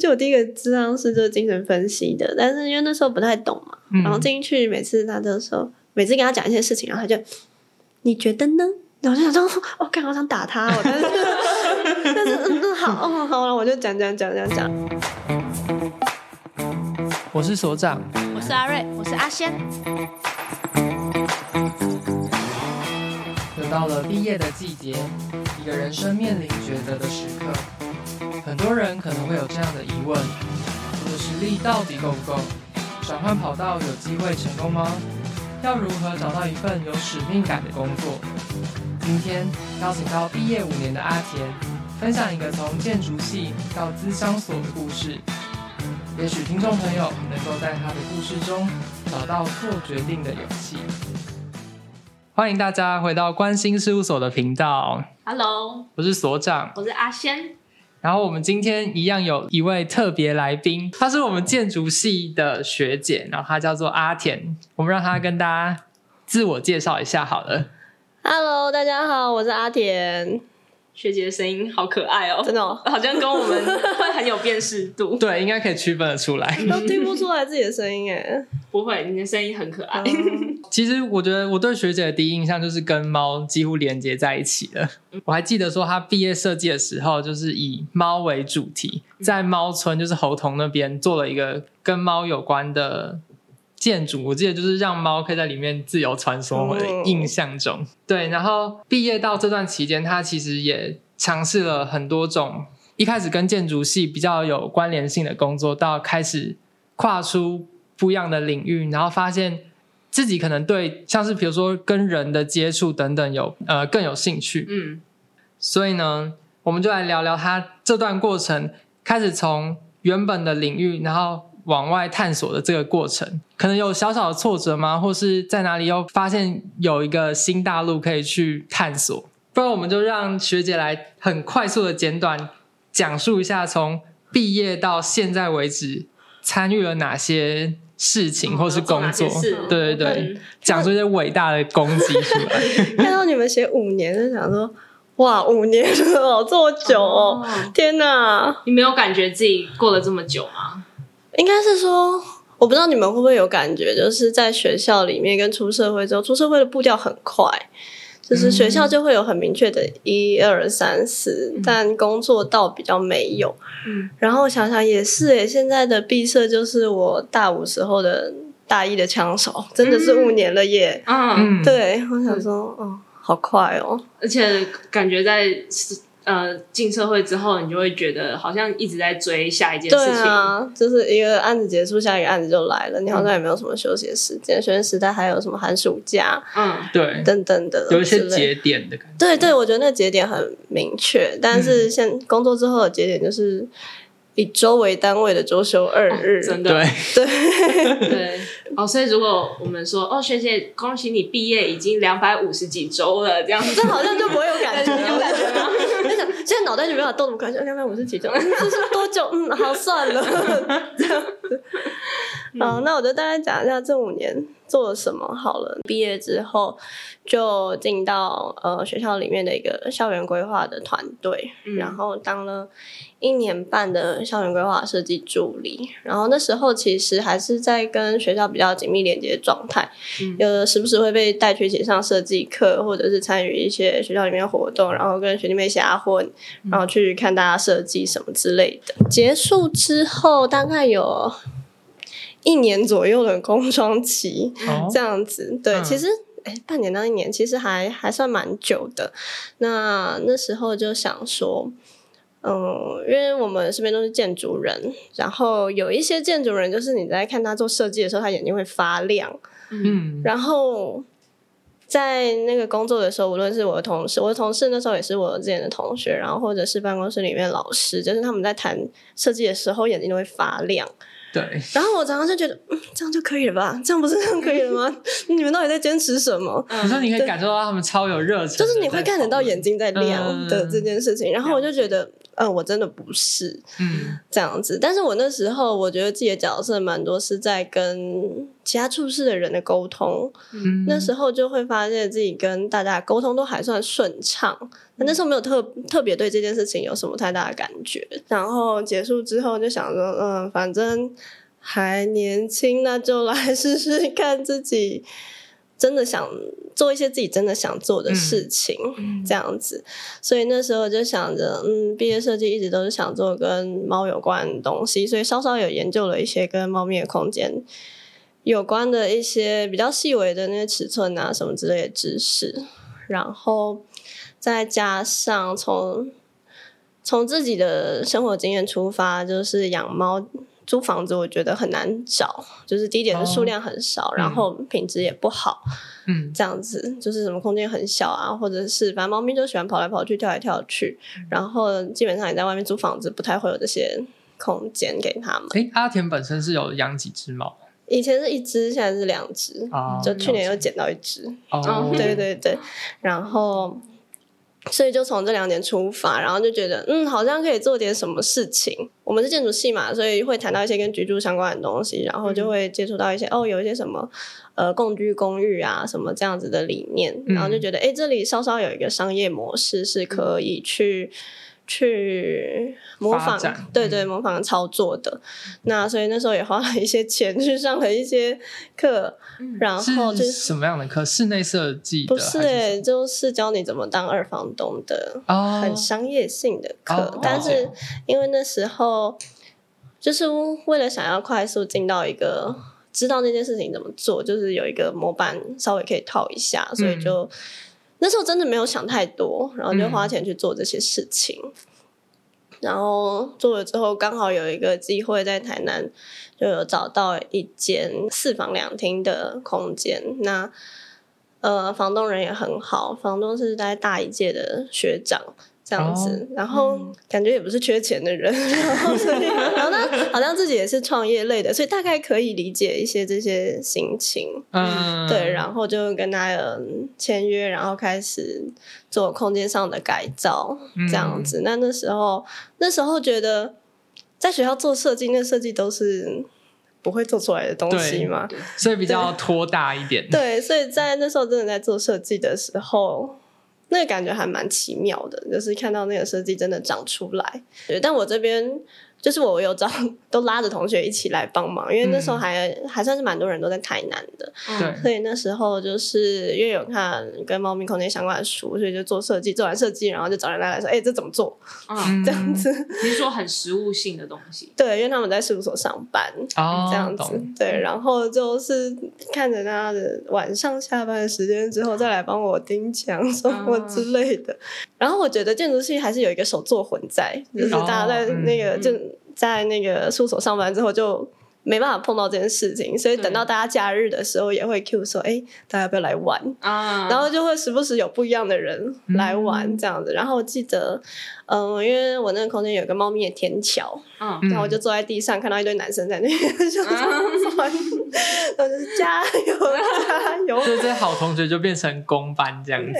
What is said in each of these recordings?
就我第一个智商是就是精神分析的，但是因为那时候不太懂嘛，嗯、然后进去每次他都说，每次跟他讲一些事情，然后他就你觉得呢？然后就想说，我、哦、刚好想打他，但是但是嗯嗯好哦好了，我就讲讲讲讲讲。我是所长，我是阿瑞，我是阿仙。又到了毕业的季节，一个人生面临抉择的时刻。很多人可能会有这样的疑问：我的实力到底够不够？转换跑道有机会成功吗？要如何找到一份有使命感的工作？今天邀请到毕业五年的阿田，分享一个从建筑系到资商所的故事。也许听众朋友能够在他的故事中找到做决定的勇气。欢迎大家回到关心事务所的频道。Hello，我是所长，我是阿仙。然后我们今天一样有一位特别来宾，她是我们建筑系的学姐，然后她叫做阿田，我们让她跟大家自我介绍一下好了。Hello，大家好，我是阿田。学姐的声音好可爱哦，真的，哦，好像跟我们会很有辨识度。对，应该可以区分得出来。都听不出来自己的声音哎，不会，你的声音很可爱。其实我觉得我对学姐的第一印象就是跟猫几乎连接在一起了。我还记得说她毕业设计的时候，就是以猫为主题，在猫村就是猴童那边做了一个跟猫有关的。建筑，我记得就是让猫可以在里面自由穿梭。我的印象中，嗯、对。然后毕业到这段期间，他其实也尝试了很多种，一开始跟建筑系比较有关联性的工作，到开始跨出不一样的领域，然后发现自己可能对像是比如说跟人的接触等等有呃更有兴趣。嗯，所以呢，我们就来聊聊他这段过程，开始从原本的领域，然后。往外探索的这个过程，可能有小小的挫折吗？或是在哪里又发现有一个新大陆可以去探索？不然我们就让学姐来很快速的简短讲述一下，从毕业到现在为止参与了哪些事情，或是工作？对对对，讲出一些伟大的功绩出来。看到你们写五年，就想说哇，五年了，这么久哦！哦天哪，你没有感觉自己过了这么久吗？应该是说，我不知道你们会不会有感觉，就是在学校里面跟出社会之后，出社会的步调很快，就是学校就会有很明确的一二三四，但工作倒比较没有。嗯，然后想想也是诶，现在的毕设就是我大五时候的大一的枪手，真的是五年了耶。嗯，对，我想说，哦，好快哦，而且感觉在。呃，进社会之后，你就会觉得好像一直在追下一件事情。对啊，就是一个案子结束，下一个案子就来了，你好像也没有什么休息的时间。学生时代还有什么寒暑假，嗯，对，等等的，有一些节点的感觉。对对，我觉得那个节点很明确，但是现工作之后的节点就是。以周为单位的周休二日，哦、真的对 对对哦，所以如果我们说哦，学姐，恭喜你毕业已经两百五十几周了，这样子，这好像就不会有感觉，有感觉吗？就想，现在脑袋就没有动，怎么感觉两百五十几周？这是多久？嗯，好算了，这样子。好，那我就大概讲一下这五年做了什么好了。毕业之后就进到呃学校里面的一个校园规划的团队，嗯、然后当了一年半的校园规划设计助理。然后那时候其实还是在跟学校比较紧密连接的状态，嗯、有的时不时会被带去一起上设计课，或者是参与一些学校里面活动，然后跟学弟妹瞎混，然后去看大家设计什么之类的。嗯、结束之后大概有。一年左右的空窗期，哦、这样子，对，嗯、其实，哎，半年到一年，其实还还算蛮久的。那那时候就想说，嗯，因为我们身边都是建筑人，然后有一些建筑人，就是你在看他做设计的时候，他眼睛会发亮，嗯，然后在那个工作的时候，无论是我的同事，我的同事那时候也是我之前的同学，然后或者是办公室里面老师，就是他们在谈设计的时候，眼睛都会发亮。对，然后我常常就觉得，嗯，这样就可以了吧？这样不是这样可以了吗？你们到底在坚持什么？你说你可以感受到他们超有热情，就是你会看得到眼睛在亮的这件事情。嗯、然后我就觉得，嗯，我真的不是，嗯，这样子。但是我那时候我觉得自己的角色蛮多是在跟其他处事的人的沟通，嗯，那时候就会发现自己跟大家沟通都还算顺畅。那时候没有特特别对这件事情有什么太大的感觉。然后结束之后就想说，嗯，反正还年轻，那就来试试看自己。真的想做一些自己真的想做的事情，嗯、这样子，所以那时候就想着，嗯，毕业设计一直都是想做跟猫有关的东西，所以稍稍有研究了一些跟猫咪的空间有关的一些比较细微的那些尺寸啊什么之类的知识，然后再加上从从自己的生活经验出发，就是养猫。租房子我觉得很难找，就是第一点是数量很少，哦、然后品质也不好，嗯，这样子就是什么空间很小啊，或者是反正猫咪就喜欢跑来跑去、跳来跳去，嗯、然后基本上你在外面租房子不太会有这些空间给他们。诶，阿田本身是有养几只猫？以前是一只，现在是两只，哦、就去年又捡到一只。哦，对对对，然后。所以就从这两点出发，然后就觉得嗯，好像可以做点什么事情。我们是建筑系嘛，所以会谈到一些跟居住相关的东西，然后就会接触到一些哦，有一些什么呃共居公寓啊什么这样子的理念，然后就觉得哎，这里稍稍有一个商业模式是可以去。去模仿，展对对，模仿操作的。嗯、那所以那时候也花了一些钱去上了一些课，嗯、然后就是什么样的课？室内设计？不是诶、欸，就是教你怎么当二房东的，哦、很商业性的课。哦、但是因为那时候就是为了想要快速进到一个知道那件事情怎么做，就是有一个模板稍微可以套一下，所以就。嗯那时候真的没有想太多，然后就花钱去做这些事情，嗯、然后做了之后，刚好有一个机会在台南就有找到一间四房两厅的空间。那呃，房东人也很好，房东是在大一届的学长。这样子，哦、然后感觉也不是缺钱的人，嗯、然后所以，然后呢，好像自己也是创业类的，所以大概可以理解一些这些心情。嗯，对，然后就跟他嗯签约，然后开始做空间上的改造，这样子。嗯、那那时候，那时候觉得在学校做设计，那设计都是不会做出来的东西嘛，所以比较拖大一点。对，所以在那时候真的在做设计的时候。那个感觉还蛮奇妙的，就是看到那个设计真的长出来。对，但我这边。就是我有找都拉着同学一起来帮忙，因为那时候还、嗯、还算是蛮多人都在台南的，对，所以那时候就是因为有看跟猫咪空间相关的书，所以就做设计，做完设计，然后就找人来来说，哎、欸，这怎么做？嗯，这样子，你是说很实务性的东西？对，因为他们在事务所上班，哦，这样子，对，然后就是看着他的晚上下班的时间之后，再来帮我钉墙什么之类的。嗯、然后我觉得建筑系还是有一个手作魂在，就是大家在那个就。嗯在那个宿所上班之后，就没办法碰到这件事情，所以等到大家假日的时候，也会 Q 说：“哎对，大家要不要来玩？”啊，然后就会时不时有不一样的人来玩这样子。嗯、然后我记得。嗯，因为我那个空间有个猫咪的天桥，嗯，然后我就坐在地上，看到一堆男生在那边 就玩，我就是加油加油。所以这好同学就变成公班这样子。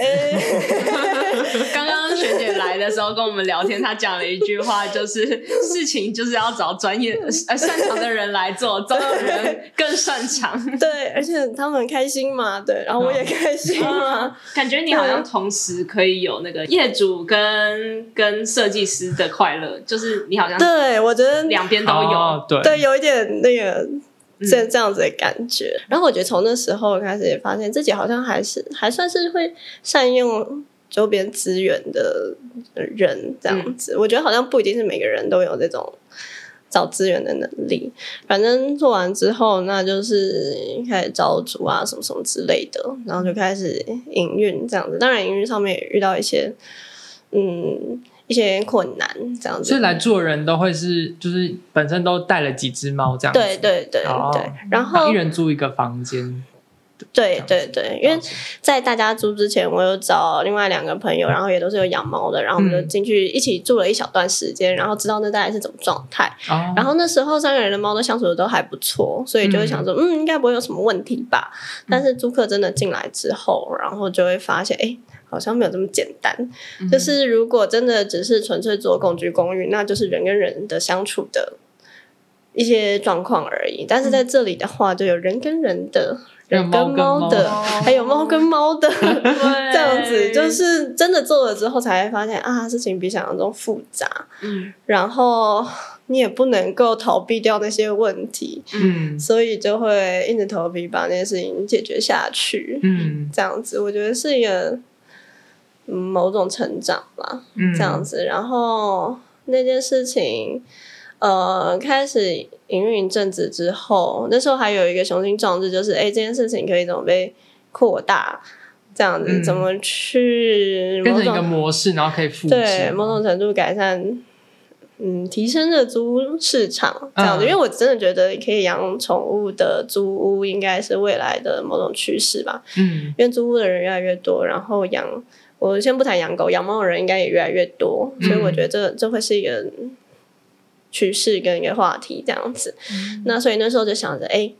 的时候跟我们聊天，他讲了一句话，就是事情就是要找专业呃擅长的人来做，找的人更擅长。对，而且他们很开心嘛，对，然后我也开心嘛，感觉你好像同时可以有那个业主跟跟。设计师的快乐，就是你好像对我觉得两边都有，哦、对，对，有一点那个这这样子的感觉。嗯、然后我觉得从那时候开始，也发现自己好像还是还算是会善用周边资源的人，这样子。嗯、我觉得好像不一定是每个人都有这种找资源的能力。反正做完之后，那就是开始招租啊，什么什么之类的，然后就开始营运这样子。当然，营运上面也遇到一些嗯。一些困难这样子，所以来做人都会是，就是本身都带了几只猫这样子。对对对对，哦、然后一人租一个房间。对对对，因为在大家租之前，我有找另外两个朋友，然后也都是有养猫的，然后我们就进去一起住了一小段时间，然后知道那大概是怎么状态。哦、然后那时候三个人的猫都相处的都还不错，所以就会想说，嗯，嗯，应该不会有什么问题吧。但是租客真的进来之后，然后就会发现，哎。好像没有这么简单。嗯、就是如果真的只是纯粹做共居公寓，那就是人跟人的相处的一些状况而已。但是在这里的话，就有人跟人的。人跟猫的，还有猫跟猫的，这样子就是真的做了之后才会发现啊，事情比想象中复杂。嗯，然后你也不能够逃避掉那些问题，嗯，所以就会硬着头皮把那些事情解决下去。嗯，这样子我觉得是一个某种成长吧。嗯，这样子，然后那件事情。呃，开始营运一阵子之后，那时候还有一个雄心壮志，就是哎，这件事情可以怎么被扩大？这样子、嗯、怎么去变成一个模式，然后可以复制，对，某种程度改善，嗯，提升的租屋市场这样子。嗯、因为我真的觉得可以养宠物的租屋应该是未来的某种趋势吧。嗯，因为租屋的人越来越多，然后养，我先不谈养狗，养猫的人应该也越来越多，所以我觉得这这会是一个。趋势跟一个话题这样子，嗯、那所以那时候就想着，哎、欸，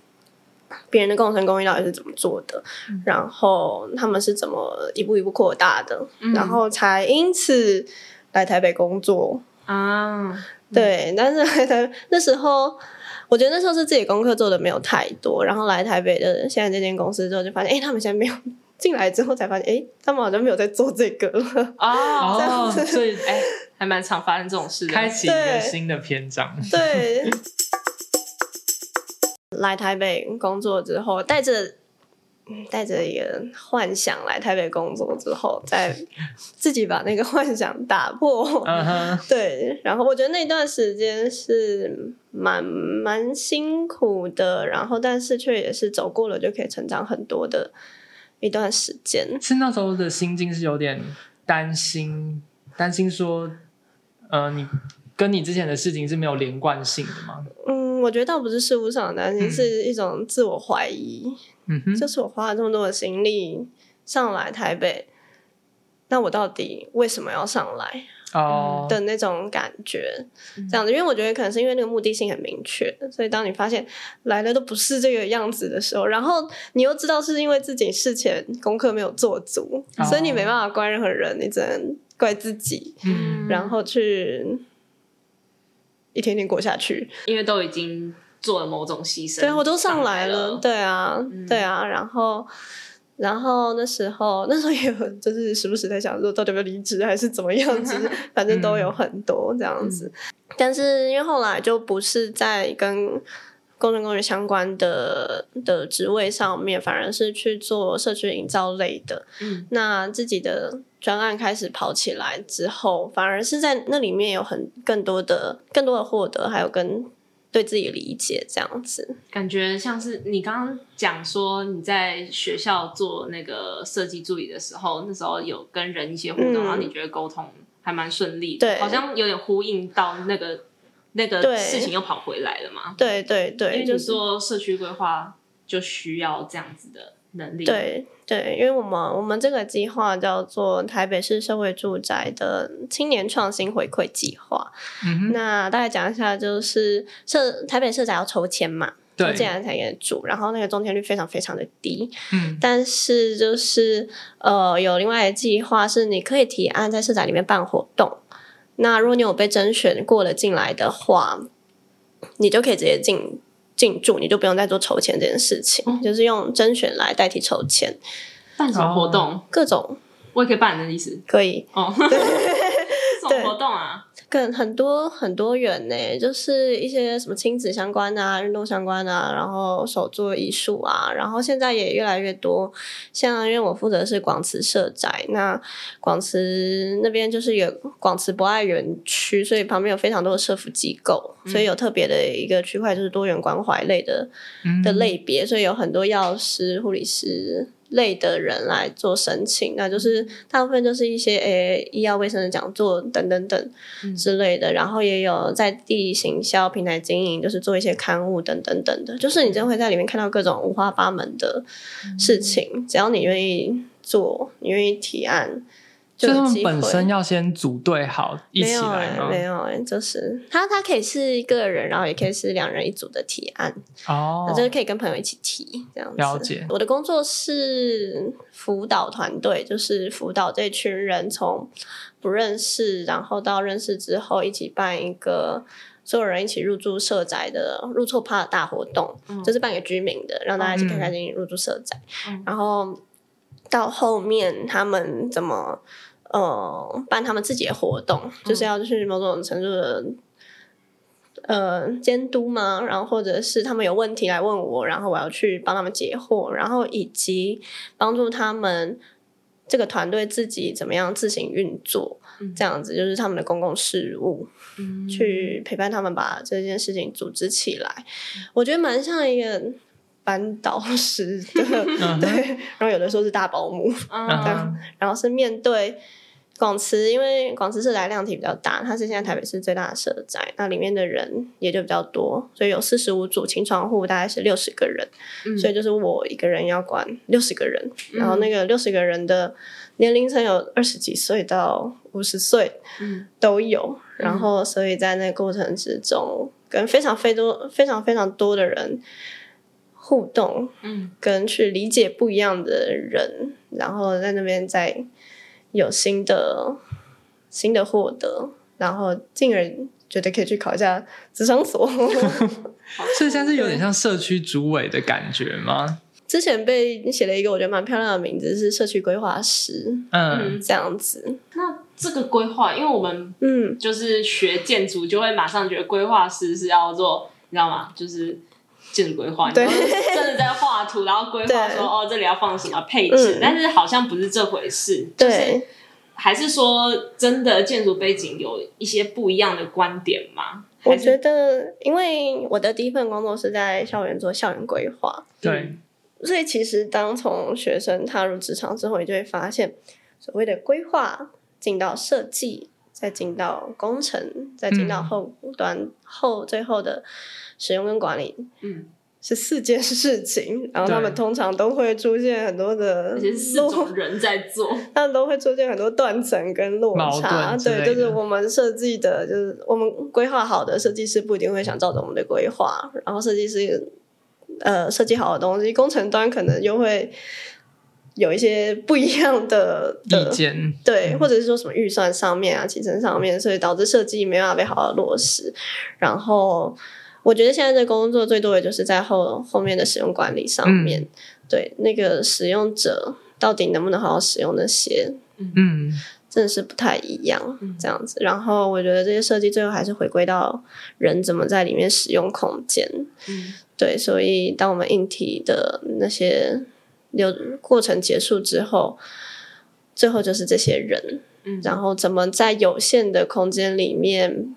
别人的共生公寓到底是怎么做的？嗯、然后他们是怎么一步一步扩大的？嗯、然后才因此来台北工作啊。对，但是来 台那时候，我觉得那时候是自己功课做的没有太多。然后来台北的现在这间公司之后，就发现，哎、欸，他们现在没有进来之后才发现，哎、欸，他们好像没有在做这个。哦，所以哎。欸还蛮常发生这种事的，开启一个新的篇章。对，对 来台北工作之后，带着带着一个幻想来台北工作之后，再自己把那个幻想打破。Uh huh. 对，然后我觉得那段时间是蛮蛮辛苦的，然后但是却也是走过了就可以成长很多的一段时间。是那时候的心境是有点担心，担心说。呃，你跟你之前的事情是没有连贯性的吗？嗯，我觉得倒不是事务上的担心，嗯、是一种自我怀疑。嗯哼，就是我花了这么多的心力上来台北，那我到底为什么要上来？哦，的那种感觉，嗯、这样子，因为我觉得可能是因为那个目的性很明确，所以当你发现来的都不是这个样子的时候，然后你又知道是因为自己事前功课没有做足，哦、所以你没办法怪任何人，你只能。怪自己，嗯，然后去一天天过下去，因为都已经做了某种牺牲，对，我都上来了，对啊，嗯、对啊，然后，然后那时候，那时候也有，就是时不时在想说，到底要不要离职，还是怎么样子，反正都有很多这样子，嗯、但是因为后来就不是在跟。工程公寓相关的的职位上面，反而是去做社区营造类的。嗯，那自己的专案开始跑起来之后，反而是在那里面有很更多的、更多的获得，还有跟对自己理解这样子。感觉像是你刚刚讲说你在学校做那个设计助理的时候，那时候有跟人一些互动，嗯、然后你觉得沟通还蛮顺利的，对，好像有点呼应到那个。那个事情又跑回来了嘛？对对对，因为就是说社区规划就需要这样子的能力。对对，因为我们我们这个计划叫做台北市社会住宅的青年创新回馈计划。嗯，那大概讲一下，就是社台北社宅要抽签嘛，抽签来才可以住，然后那个中签率非常非常的低。嗯，但是就是呃，有另外的计划是你可以提案在社宅里面办活动。那如果你有被甄选过了进来的话，你就可以直接进进驻，你就不用再做筹钱这件事情，嗯、就是用甄选来代替筹钱。办什么活动？哦、各种，我也可以办的意思。可以哦。活动啊？更很多很多元呢，就是一些什么亲子相关啊、运动相关啊，然后手作艺术啊，然后现在也越来越多。像因为我负责是广慈社宅，那广慈那边就是有广慈博爱园区，所以旁边有非常多的社福机构，所以有特别的一个区块就是多元关怀类的、嗯、的类别，所以有很多药师、护理师。类的人来做申请，那就是大部分就是一些诶、欸、医药卫生的讲座等等等之类的，嗯、然后也有在地行销平台经营，就是做一些刊物等等等的，就是你真会在里面看到各种五花八门的事情，嗯、只要你愿意做，你愿意提案，就他们本身要先组队好一起来吗？没有哎、就是他他可以是一个人，然后也可以是两人一组的提案哦，就是可以跟朋友一起提这样子。了解。我的工作是辅导团队，就是辅导这群人从不认识，然后到认识之后，一起办一个所有人一起入住社宅的入错趴的大活动，嗯、就是办给居民的，让大家一起开开心心入住社宅，嗯、然后。到后面他们怎么呃办他们自己的活动，嗯、就是要去某种程度的呃监督吗？然后或者是他们有问题来问我，然后我要去帮他们解惑，然后以及帮助他们这个团队自己怎么样自行运作，嗯、这样子就是他们的公共事务，嗯、去陪伴他们把这件事情组织起来。嗯、我觉得蛮像一个。班导师的，对，然后有的时候是大保姆，uh. 然后是面对广慈，因为广慈社宅量体比较大，它是现在台北市最大的社宅，那里面的人也就比较多，所以有四十五组清创户，大概是六十个人，嗯、所以就是我一个人要管六十个人，嗯、然后那个六十个人的年龄层有二十几岁到五十岁都有，嗯、然后所以在那个过程之中，跟非常非多非常非常多的人。互动，嗯，跟去理解不一样的人，嗯、然后在那边再有新的新的获得，然后进而觉得可以去考一下职商所。所以现在是有点像社区主委的感觉吗？之前被写了一个我觉得蛮漂亮的名字，是社区规划师，嗯，这样子。那这个规划，因为我们嗯，就是学建筑，就会马上觉得规划师是要做，你知道吗？就是。建筑规划，对，真的在画图，然后规划说哦，这里要放什么配置，嗯、但是好像不是这回事，对。就是还是说真的建筑背景有一些不一样的观点吗？我觉得，因为我的第一份工作是在校园做校园规划，对、嗯，所以其实当从学生踏入职场之后，你就会发现所谓的规划进到设计，再进到工程，再进到后端、嗯、后最后的。使用跟管理，嗯，是四件事情，然后他们通常都会出现很多的，而且是四种人在做，他们都会出现很多断层跟落差，对，就是我们设计的，就是我们规划好的设计师不一定会想照着我们的规划，然后设计师呃设计好的东西，工程端可能又会有一些不一样的，的意见，对，或者是说什么预算上面啊、起程上面，所以导致设计没办法被好好落实，然后。我觉得现在的工作最多也就是在后后面的使用管理上面，嗯、对那个使用者到底能不能好好使用那些，嗯，真的是不太一样这样子。然后我觉得这些设计最后还是回归到人怎么在里面使用空间，嗯，对。所以当我们硬体的那些流过程结束之后，最后就是这些人，嗯，然后怎么在有限的空间里面。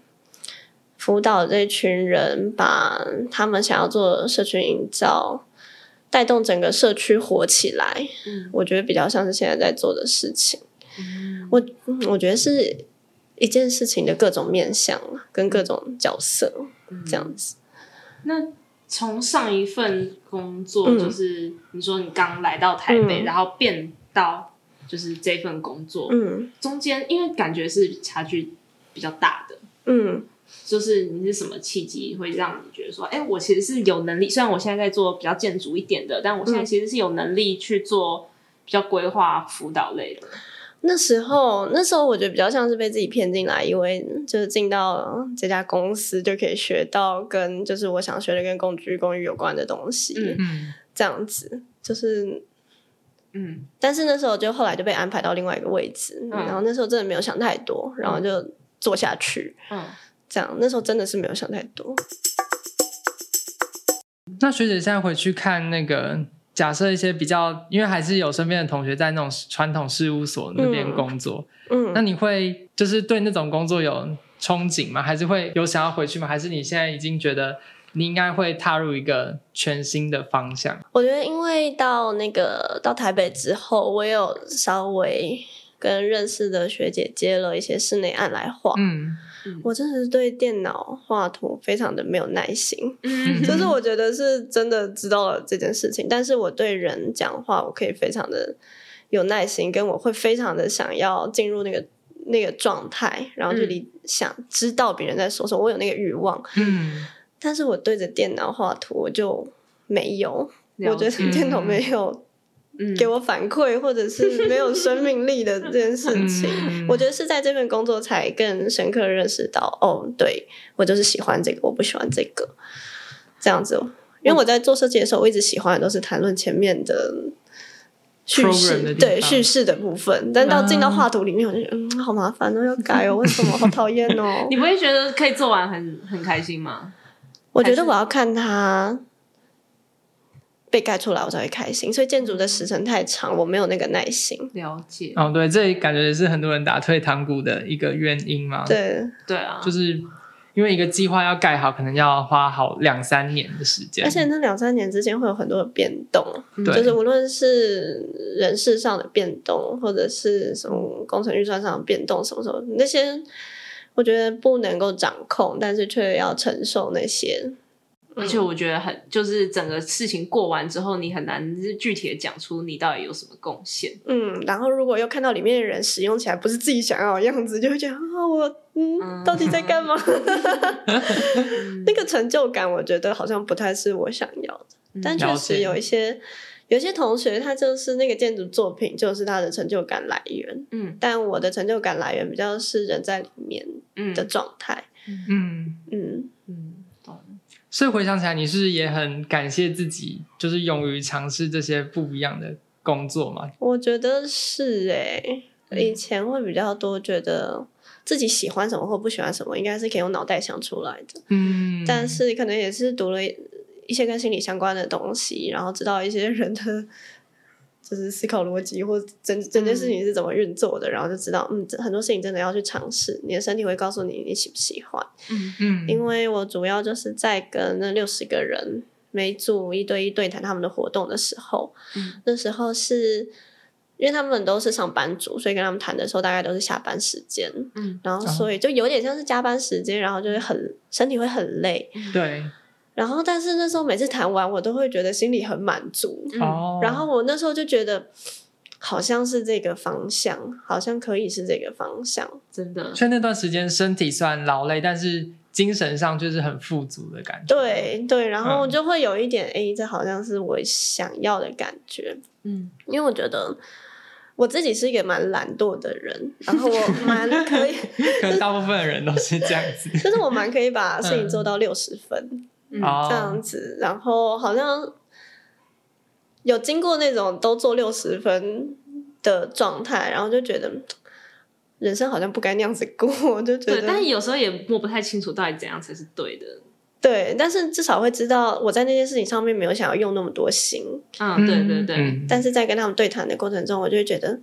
辅导这群人，把他们想要做的社群营造，带动整个社区活起来。嗯，我觉得比较像是现在在做的事情。嗯，我我觉得是一件事情的各种面向跟各种角色，嗯，这样子。那从上一份工作，就是你说你刚来到台北，嗯，然后变到就是这份工作，嗯，中间因为感觉是差距比较大的，嗯。就是你是什么契机会让你觉得说，哎、欸，我其实是有能力。虽然我现在在做比较建筑一点的，但我现在其实是有能力去做比较规划辅导类的。那时候，那时候我觉得比较像是被自己骗进来，因为就是进到这家公司就可以学到跟就是我想学的跟共居公寓有关的东西。嗯，这样子就是，嗯，但是那时候就后来就被安排到另外一个位置，嗯、然后那时候真的没有想太多，然后就做下去。嗯。这样，那时候真的是没有想太多。那学姐现在回去看那个，假设一些比较，因为还是有身边的同学在那种传统事务所那边工作，嗯，嗯，那你会就是对那种工作有憧憬吗？还是会有想要回去吗？还是你现在已经觉得你应该会踏入一个全新的方向？我觉得，因为到那个到台北之后，我有稍微跟认识的学姐接了一些室内案来画，嗯。我真的是对电脑画图非常的没有耐心，嗯，就是我觉得是真的知道了这件事情，但是我对人讲话我可以非常的有耐心，跟我会非常的想要进入那个那个状态，然后就理想知道别人在说什么，我有那个欲望。嗯，但是我对着电脑画图，我就没有，我觉得电脑没有给我反馈，或者是 没有生命力的这件事情。嗯、我觉得是在这份工作才更深刻认识到，哦，对，我就是喜欢这个，我不喜欢这个，这样子。因为我在做设计的时候，我一直喜欢的都是谈论前面的叙事，对叙事的部分。但到进到画图里面，我就觉得 嗯，好麻烦哦，要改哦，为什么好讨厌哦？你不会觉得可以做完很很开心吗？我觉得我要看它被盖出来，我才会开心。所以建筑的时程太长，我没有那个耐心。了解哦，对，这感觉也是很多人打退堂鼓的一个原因嘛。对对啊，就是。因为一个计划要盖好，可能要花好两三年的时间，而且那两三年之间会有很多的变动，嗯、就是无论是人事上的变动，或者是什么工程预算上的变动，什么什么那些，我觉得不能够掌控，但是却要承受那些。而且我觉得很，就是整个事情过完之后，你很难具体的讲出你到底有什么贡献。嗯，然后如果又看到里面的人使用起来不是自己想要的样子，就会觉得啊，我嗯，到底在干嘛？那个成就感，我觉得好像不太是我想要的。嗯、但确实有一些有一些同学，他就是那个建筑作品，就是他的成就感来源。嗯，但我的成就感来源比较是人在里面的状态。嗯嗯嗯。嗯所以回想起来，你是也很感谢自己，就是勇于尝试这些不一样的工作嘛？我觉得是诶、欸，以前会比较多觉得自己喜欢什么或不喜欢什么，应该是可以用脑袋想出来的。嗯，但是可能也是读了一些跟心理相关的东西，然后知道一些人的。就是思考逻辑，或整整件事情是怎么运作的，嗯、然后就知道，嗯，很多事情真的要去尝试。你的身体会告诉你你喜不喜欢。嗯嗯。因为我主要就是在跟那六十个人每组一对一对谈他们的活动的时候，嗯、那时候是因为他们都是上班族，所以跟他们谈的时候大概都是下班时间。嗯。然后所以就有点像是加班时间，然后就会很身体会很累。对。然后，但是那时候每次谈完，我都会觉得心里很满足。嗯，然后我那时候就觉得，好像是这个方向，好像可以是这个方向，真的。所以那段时间身体虽然劳累，但是精神上就是很富足的感觉。对对，然后就会有一点，哎、嗯，这好像是我想要的感觉。嗯，因为我觉得我自己是一个蛮懒惰的人，然后我蛮可以，可能大部分的人都是这样子，就是我蛮可以把事情做到六十分。这样子，然后好像有经过那种都做六十分的状态，然后就觉得人生好像不该那样子过，就觉得。对，但是有时候也摸不太清楚到底怎样才是对的。对，但是至少会知道我在那件事情上面没有想要用那么多心。嗯，对对对。嗯，但是在跟他们对谈的过程中，我就会觉得。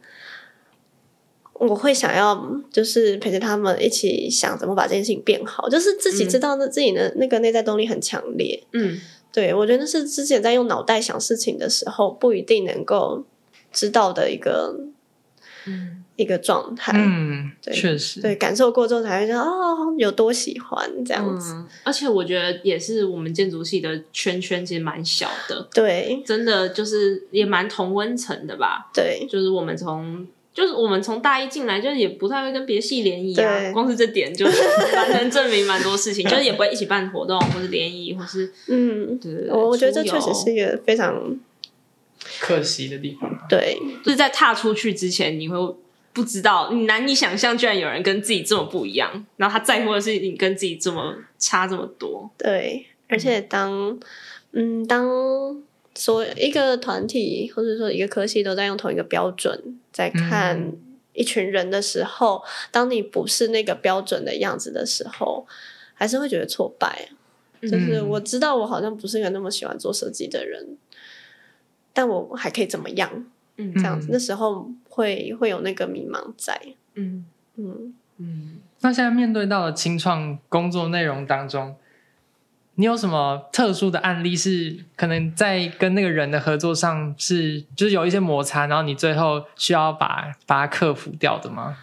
我会想要，就是陪着他们一起想怎么把这件事情变好，就是自己知道那自己的那个内在动力很强烈。嗯，对，我觉得那是之前在用脑袋想事情的时候不一定能够知道的一个，嗯，一个状态。嗯，对，确实，对，感受过之后才会觉得哦，有多喜欢这样子。嗯，而且我觉得也是我们建筑系的圈圈其实蛮小的，对，真的就是也蛮同温层的吧。对，就是我们从。就是我们从大一进来，就是也不太会跟别系联谊啊，光是这点就蛮能证明蛮多事情，就是也不会一起办活动，或是联谊，或是嗯，对对对，我觉得这确实是一个非常可惜的地方。对，就是在踏出去之前，你会不知道，你难以想象，居然有人跟自己这么不一样，然后他在乎的是你跟自己这么差这么多。对，而且当嗯当。所一个团体或者说一个科系都在用同一个标准在看一群人的时候，嗯、当你不是那个标准的样子的时候，还是会觉得挫败。嗯、就是我知道我好像不是一个那么喜欢做设计的人，但我还可以怎么样？嗯，这样子，那时候会会有那个迷茫在。嗯嗯嗯。那现在面对到了清创工作内容当中。你有什么特殊的案例是可能在跟那个人的合作上是就是有一些摩擦，然后你最后需要把把它克服掉的吗？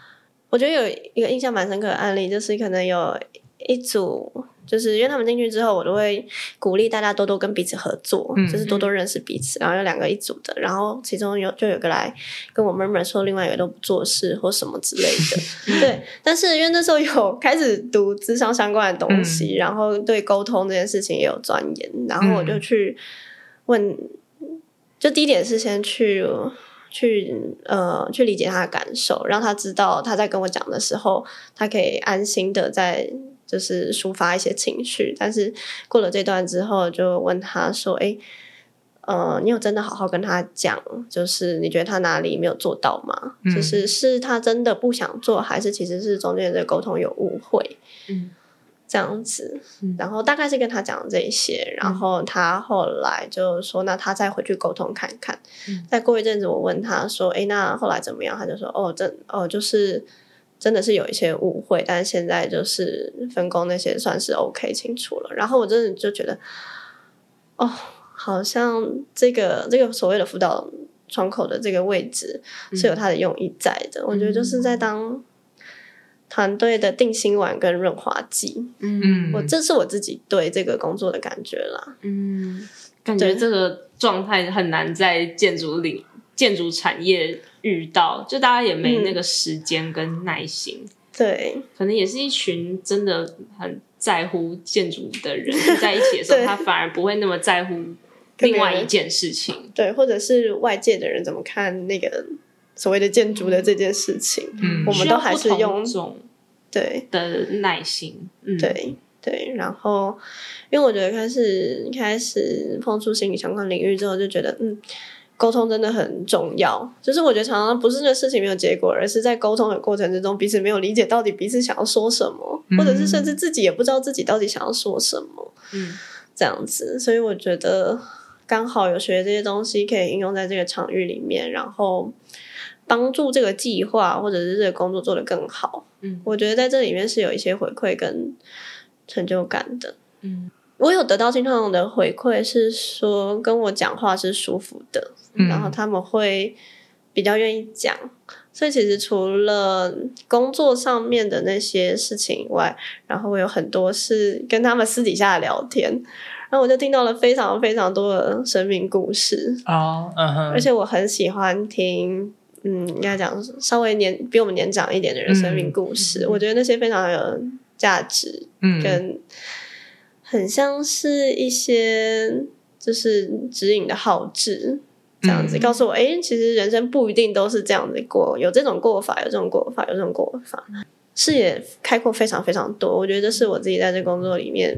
我觉得有一个印象蛮深刻的案例，就是可能有一组就是因为他们进去之后，我都会鼓励大家多多跟彼此合作，嗯、就是多多认识彼此。然后有两个一组的，然后其中有就有个来跟我 murmur 说，另外一个都不做事或什么之类的。对，但是因为那时候有开始读智商相关的东西，嗯、然后对沟通这件事情也有钻研，然后我就去问，就第一点是先去。去呃，去理解他的感受，让他知道他在跟我讲的时候，他可以安心的在就是抒发一些情绪。但是过了这段之后，就问他说：“哎，呃，你有真的好好跟他讲，就是你觉得他哪里没有做到吗？嗯、就是是他真的不想做，还是其实是中间的沟通有误会？”嗯。这样子，然后大概是跟他讲这些，然后他后来就说：“那他再回去沟通看看。嗯”再过一阵子，我问他说：“哎，那后来怎么样？”他就说：“哦，这哦，就是真的是有一些误会，但是现在就是分工那些算是 OK 清楚了。”然后我真的就觉得，哦，好像这个这个所谓的辅导窗口的这个位置是有它的用意在的。嗯、我觉得就是在当。团队的定心丸跟润滑剂，嗯，我这是我自己对这个工作的感觉啦，嗯，感觉这个状态很难在建筑领建筑产业遇到，就大家也没那个时间跟耐心，嗯、对，可能也是一群真的很在乎建筑的人 在一起的时候，他反而不会那么在乎另外一件事情，对，或者是外界的人怎么看那个。所谓的建筑的这件事情，嗯，我们都还是用种对。的耐心，嗯、对对。然后，因为我觉得开始开始碰触心理相关领域之后，就觉得嗯，沟通真的很重要。就是我觉得常常不是这事情没有结果，而是在沟通的过程之中，彼此没有理解到底彼此想要说什么，嗯、或者是甚至自己也不知道自己到底想要说什么，嗯，这样子。所以我觉得刚好有学这些东西可以应用在这个场域里面，然后。帮助这个计划或者是这个工作做得更好，嗯，我觉得在这里面是有一些回馈跟成就感的，嗯，我有得到金创用的回馈是说跟我讲话是舒服的，嗯，然后他们会比较愿意讲，所以其实除了工作上面的那些事情以外，然后我有很多是跟他们私底下的聊天，然后我就听到了非常非常多的生命故事哦，嗯哼，而且我很喜欢听。嗯，应该讲稍微年比我们年长一点的人生命故事，嗯、我觉得那些非常有价值，嗯，跟很像是一些就是指引的好志，这样子、嗯、告诉我，哎、欸，其实人生不一定都是这样子过，有这种过法，有这种过法，有这种过法，视野开阔非常非常多。我觉得这是我自己在这工作里面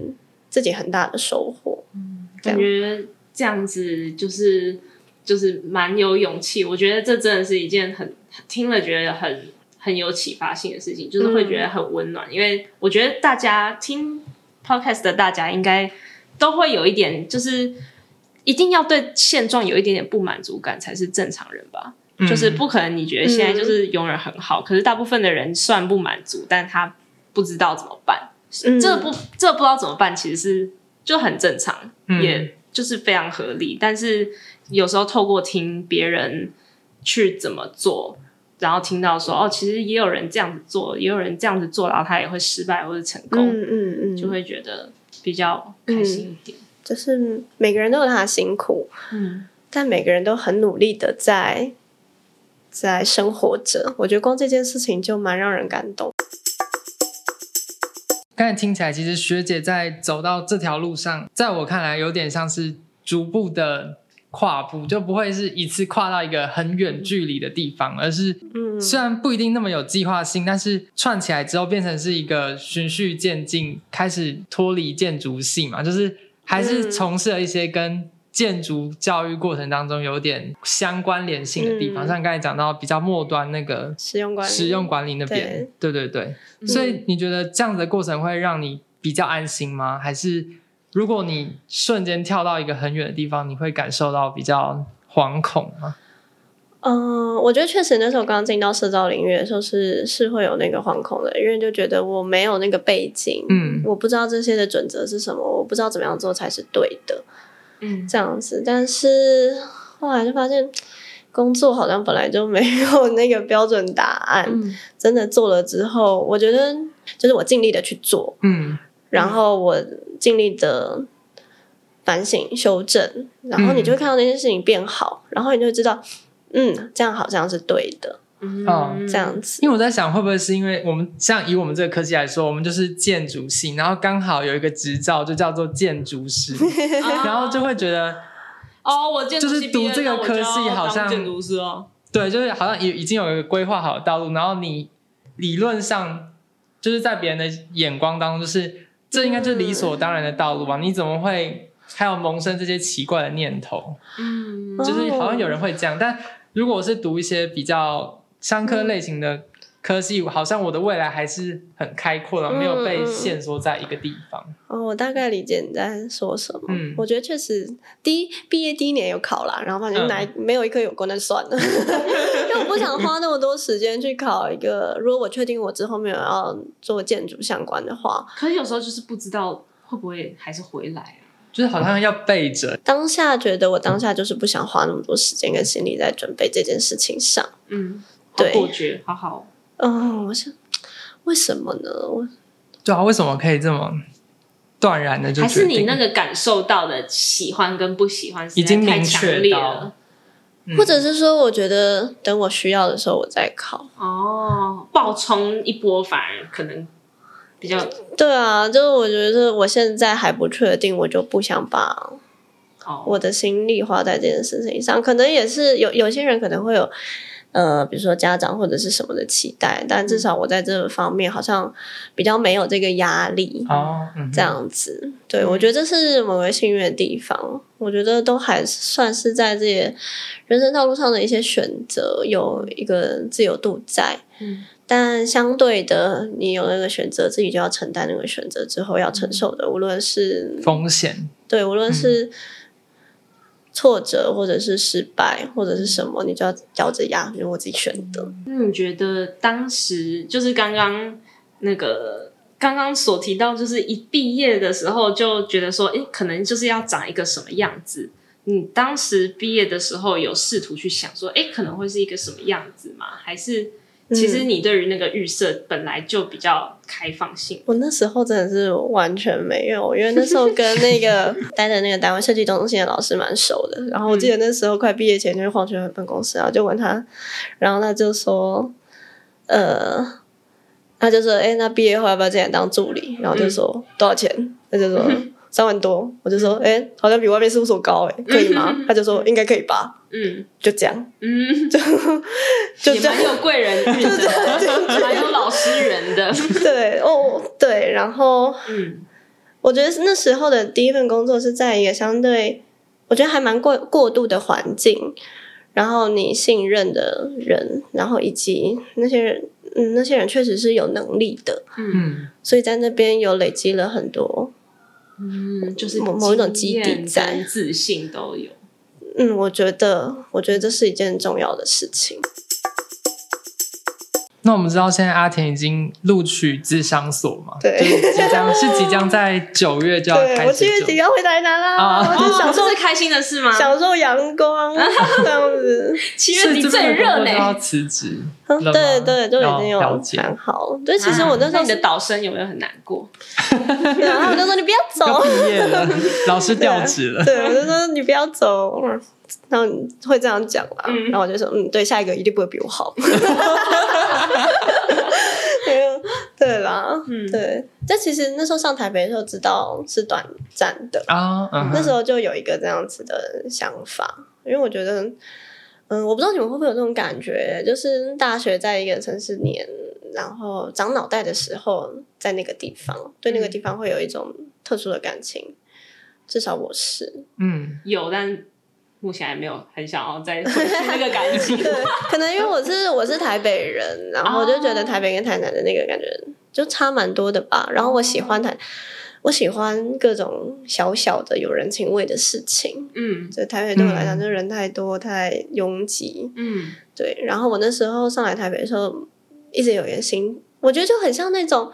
自己很大的收获。嗯，感觉这样子就是。就是蛮有勇气，我觉得这真的是一件很听了觉得很很有启发性的事情，就是会觉得很温暖。嗯、因为我觉得大家听 podcast 的大家应该都会有一点，就是一定要对现状有一点点不满足感才是正常人吧。嗯、就是不可能你觉得现在就是永远很好，嗯、可是大部分的人算不满足，但他不知道怎么办。嗯、这不这不知道怎么办，其实是就很正常，嗯、也就是非常合理，但是。有时候透过听别人去怎么做，然后听到说哦，其实也有人这样子做，也有人这样子做，然后他也会失败或者成功，嗯嗯嗯，就会觉得比较开心一点。就是每个人都有他的辛苦，嗯，但每个人都很努力的在在生活着。我觉得光这件事情就蛮让人感动。刚才听起来，其实学姐在走到这条路上，在我看来，有点像是逐步的。跨步就不会是一次跨到一个很远距离的地方，而是虽然不一定那么有计划性，但是串起来之后变成是一个循序渐进，开始脱离建筑系嘛，就是还是从事了一些跟建筑教育过程当中有点相关联性的地方，像刚才讲到比较末端那个使用管理，使用管理那边，对对。对，所以你觉得这样子的过程会让你比较安心吗？还是？如果你瞬间跳到一个很远的地方，你会感受到比较惶恐吗？嗯、呃，我觉得确实那时候刚进到社造领域的时候是是会有那个惶恐的，因为就觉得我没有那个背景，嗯，我不知道这些的准则是什么，我不知道怎么样做才是对的，嗯，这样子。但是后来就发现，工作好像本来就没有那个标准答案，嗯、真的做了之后，我觉得就是我尽力的去做，嗯。然后我尽力的反省修正，然后你就会看到那件事情变好，嗯、然后你就会知道，嗯，这样好像是对的。嗯，这样子。因为我在想，会不会是因为我们像以我们这个科技来说，我们就是建筑系，然后刚好有一个执照就叫做建筑师，然后就会觉得，哦，我建筑就是读这个科系好像建筑师哦，对，就是好像已已经有一个规划好的道路，然后你理论上就是在别人的眼光当中，就是这应该就是理所当然的道路吧？你怎么会还有萌生这些奇怪的念头？嗯，就是好像有人会这样，但如果我是读一些比较。商科类型的科系，好像我的未来还是很开阔的，没有被限缩在一个地方。哦，我大概理解你在说什么。嗯，我觉得确实，第一毕业第一年有考啦，然后反正哪没有一科有过，那就算了。因为我不想花那么多时间去考一个，如果我确定我之后没有要做建筑相关的话，可是有时候就是不知道会不会还是回来啊，就是好像要背着。当下觉得我当下就是不想花那么多时间跟心力在准备这件事情上。嗯。对，果决，好好。嗯，我想，为什么呢？我，对啊，为什么可以这么断然的就？还是你那个感受到的喜欢跟不喜欢已经太强烈了，嗯、或者是说，我觉得等我需要的时候我再考。哦，爆冲一波反而可能比较。对啊，就是我觉得我现在还不确定，我就不想把我的心力花在这件事情上。可能也是有有些人可能会有。呃，比如说家长或者是什么的期待，但至少我在这方面好像比较没有这个压力哦，这样子，对，我觉得这是某个幸运的地方。我觉得都还算是在这些人生道路上的一些选择有一个自由度在，嗯，但相对的，你有那个选择，自己就要承担那个选择之后要承受的，无论是风险，对，无论是。挫折或者是失败或者是什么，你就要咬着牙，因为我自己选的。那你觉得当时就是刚刚那个刚刚所提到，就是一毕业的时候就觉得说，诶，可能就是要长一个什么样子？你当时毕业的时候有试图去想说，诶，可能会是一个什么样子吗？还是？其实你对于那个预设本来就比较开放性。嗯。我那时候真的是完全没有，因为那时候跟那个 待的那个台湾设计中心的老师蛮熟的。然后我记得那时候快毕业前，就是晃去办公室，然后就问他，然后他就说，呃，他就说，哎，那毕业后要不要进来当助理？然后就说、嗯、多少钱？他就说三万多。我就说，哎，好像比外面事务所高，哎，可以吗？他就说应该可以吧。嗯，就这样，嗯，就就这有贵人运的，蛮有老师人的，对哦，对，然后，嗯，我觉得那时候的第一份工作是在一个相对，我觉得还蛮过过度的环境，然后你信任的人，然后以及那些人，嗯，那些人确实是有能力的，嗯，所以在那边有累积了很多，嗯，就是某某一种基底在，自信都有。嗯，我觉得，我觉得这是一件重要的事情。那我们知道现在阿田已经录取智商所嘛？对，即将是即将在九月就要开始。我七月底要回台南啦，啊、我享受是开心的事吗？享受阳光 这样子。七月底最热呢，要辞职。对对，就已经有谈好。对，其实我那时候你的导生有没有很难过？然后我就说你不要走，毕业了，老师调职了。对，我就说你不要走。然后你会这样讲啦，嗯、然后我就说，嗯，对，下一个一定不会比我好。对啦，嗯，对。但其实那时候上台北的时候，知道是短暂的啊，嗯、那时候就有一个这样子的想法，因为我觉得，嗯，我不知道你们会不会有这种感觉，就是大学在一个城市念，然后长脑袋的时候，在那个地方，对那个地方会有一种特殊的感情，至少我是，嗯，有，但。目前还没有很想要再那个感情，对，可能因为我是我是台北人，然后我就觉得台北跟台南的那个感觉就差蛮多的吧。然后我喜欢台，我喜欢各种小小的有人情味的事情。嗯，就台北对我来讲，就人太多太拥挤。嗯，对。然后我那时候上来台北的时候，一直有一个心，我觉得就很像那种。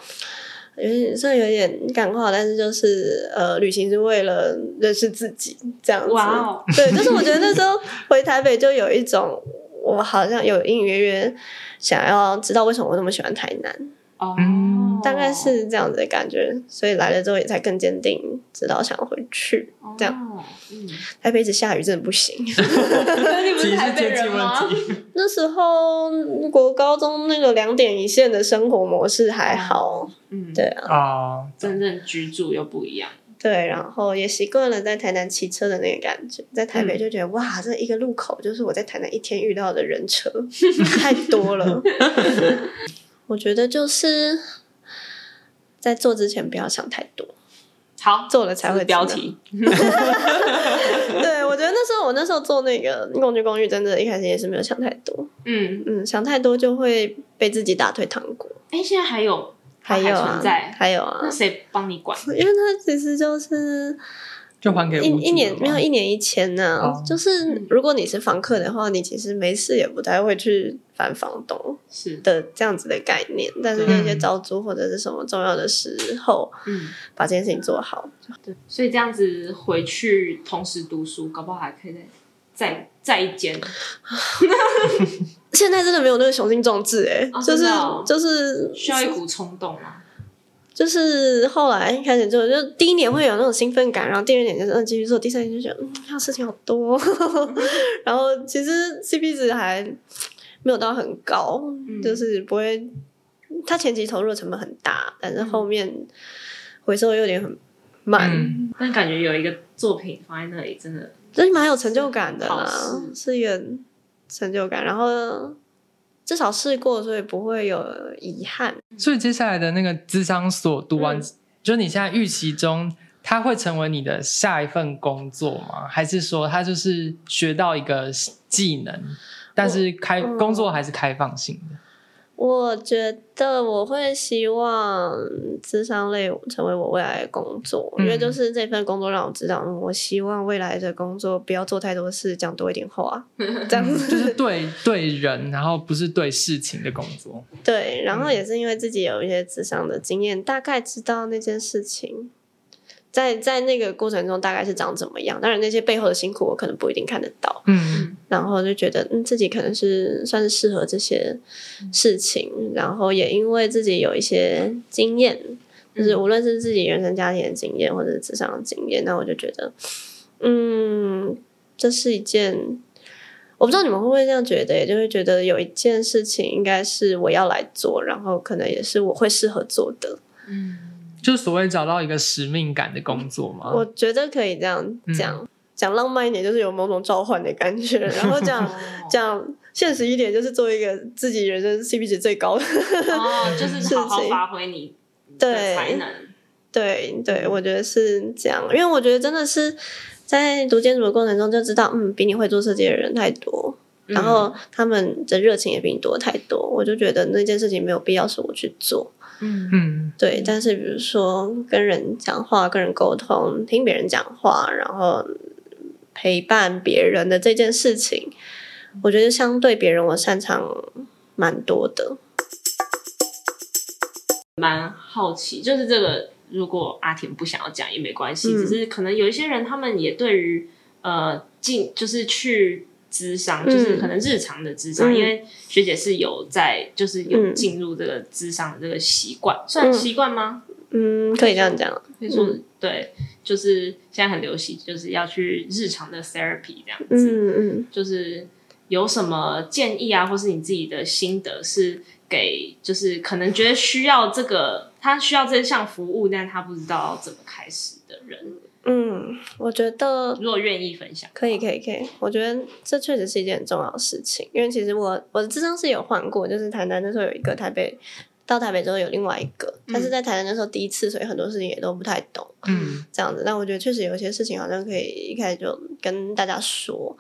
有点虽然有点感化，但是就是呃，旅行是为了认识自己这样子。哇哦！对，就是我觉得那时候回台北就有一种，我好像有隐隐约约想要知道为什么我那么喜欢台南。哦，大概是这样子的感觉，所以来了之后也才更坚定，知道想回去。这样，嗯，台北一直下雨真的不行。你不是台北人吗？那时候国高中那个两点一线的生活模式还好，嗯，对啊，哦，真正居住又不一样。对，然后也习惯了在台南骑车的那个感觉，在台北就觉得、嗯、哇，这一个路口就是我在台南一天遇到的人车 太多了。我觉得就是在做之前不要想太多，好做了才会标题。对，我觉得那时候我那时候做那个工具公寓，真的一开始也是没有想太多。嗯嗯，想太多就会被自己打退堂鼓。哎，现在还有。还有啊，还有啊，那谁帮你管？因为他其实就是就还给一一年没有一年一千呢、啊。哦、就是如果你是房客的话，你其实没事也不太会去烦房东是的这样子的概念。是但是那些招租或者是什么重要的时候，嗯，把这件事情做好。对，所以这样子回去同时读书，搞不好还可以再再再一间。现在真的没有那个雄心壮志哎，就是就是需要一股冲动嘛。就是后来开始做，就第一年会有那种兴奋感，然后第二年就是嗯继续做，第三年就觉得嗯，要事情好多，然后其实 CP 值还没有到很高，就是不会，它前期投入的成本很大，但是后面回收有点很慢，但感觉有一个作品放在那里，真的真的蛮有成就感的啦，是一个。成就感，然后至少试过，所以不会有遗憾。所以接下来的那个智商所读完，嗯、就是你现在预期中，它会成为你的下一份工作吗？还是说它就是学到一个技能，但是开、嗯、工作还是开放性的？我觉得我会希望智商类成为我未来的工作，嗯、因为就是这份工作让我知道，我希望未来的工作不要做太多事，讲多一点话，这样子 就是对对人，然后不是对事情的工作。对，然后也是因为自己有一些智商的经验，大概知道那件事情。在在那个过程中大概是长怎么样？当然那些背后的辛苦我可能不一定看得到，嗯，然后就觉得嗯自己可能是算是适合这些事情，嗯、然后也因为自己有一些经验，就是无论是自己原生家庭的经验或者是职场的经验，那我就觉得嗯这是一件我不知道你们会不会这样觉得，也就会觉得有一件事情应该是我要来做，然后可能也是我会适合做的，嗯。就所谓找到一个使命感的工作吗？我觉得可以这样讲，讲、嗯、浪漫一点，就是有某种召唤的感觉；然后讲讲现实一点，就是做一个自己人生 CP 值最高的哦，就是 好好发挥你的才能。对对，对，我觉得是这样，因为我觉得真的是在读建筑的过程中就知道，嗯，比你会做设计的人太多，然后他们的热情也比你多太多，我就觉得那件事情没有必要是我去做。嗯嗯，对，但是比如说跟人讲话、跟人沟通、听别人讲话，然后陪伴别人的这件事情，我觉得相对别人我擅长蛮多的。蛮好奇，就是这个，如果阿田不想要讲也没关系，嗯、只是可能有一些人他们也对于呃进就是去。咨商就是可能日常的智商，嗯、因为学姐是有在，就是有进入这个智商的这个习惯，嗯、算习惯吗？嗯，可以这样讲。可以说、嗯、对，就是现在很流行，就是要去日常的 therapy 这样子。嗯嗯，就是有什么建议啊，或是你自己的心得，是给就是可能觉得需要这个，他需要这项服务，但他不知道怎么开始的人。嗯，我觉得如果愿意分享，可以，可以，可以。我觉得这确实是一件很重要的事情，因为其实我我的智商是有换过，就是台南那时候有一个，台北到台北之后有另外一个，但是在台南那时候第一次，所以很多事情也都不太懂，嗯，这样子。但我觉得确实有些事情好像可以一开始就跟大家说。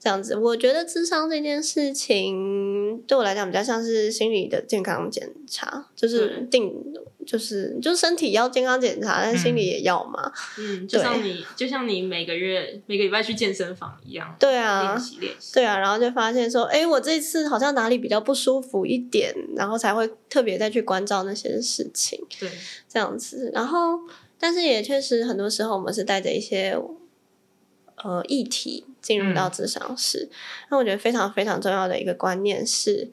这样子，我觉得智商这件事情对我来讲比较像是心理的健康检查，就是定，嗯、就是就身体要健康检查，但心理也要嘛。嗯，就像你，就像你每个月每个礼拜去健身房一样。对啊，练习练习。对啊，然后就发现说，哎，我这次好像哪里比较不舒服一点，然后才会特别再去关照那些事情。对，这样子，然后但是也确实很多时候我们是带着一些。呃，议题进入到智商室，那、嗯、我觉得非常非常重要的一个观念是，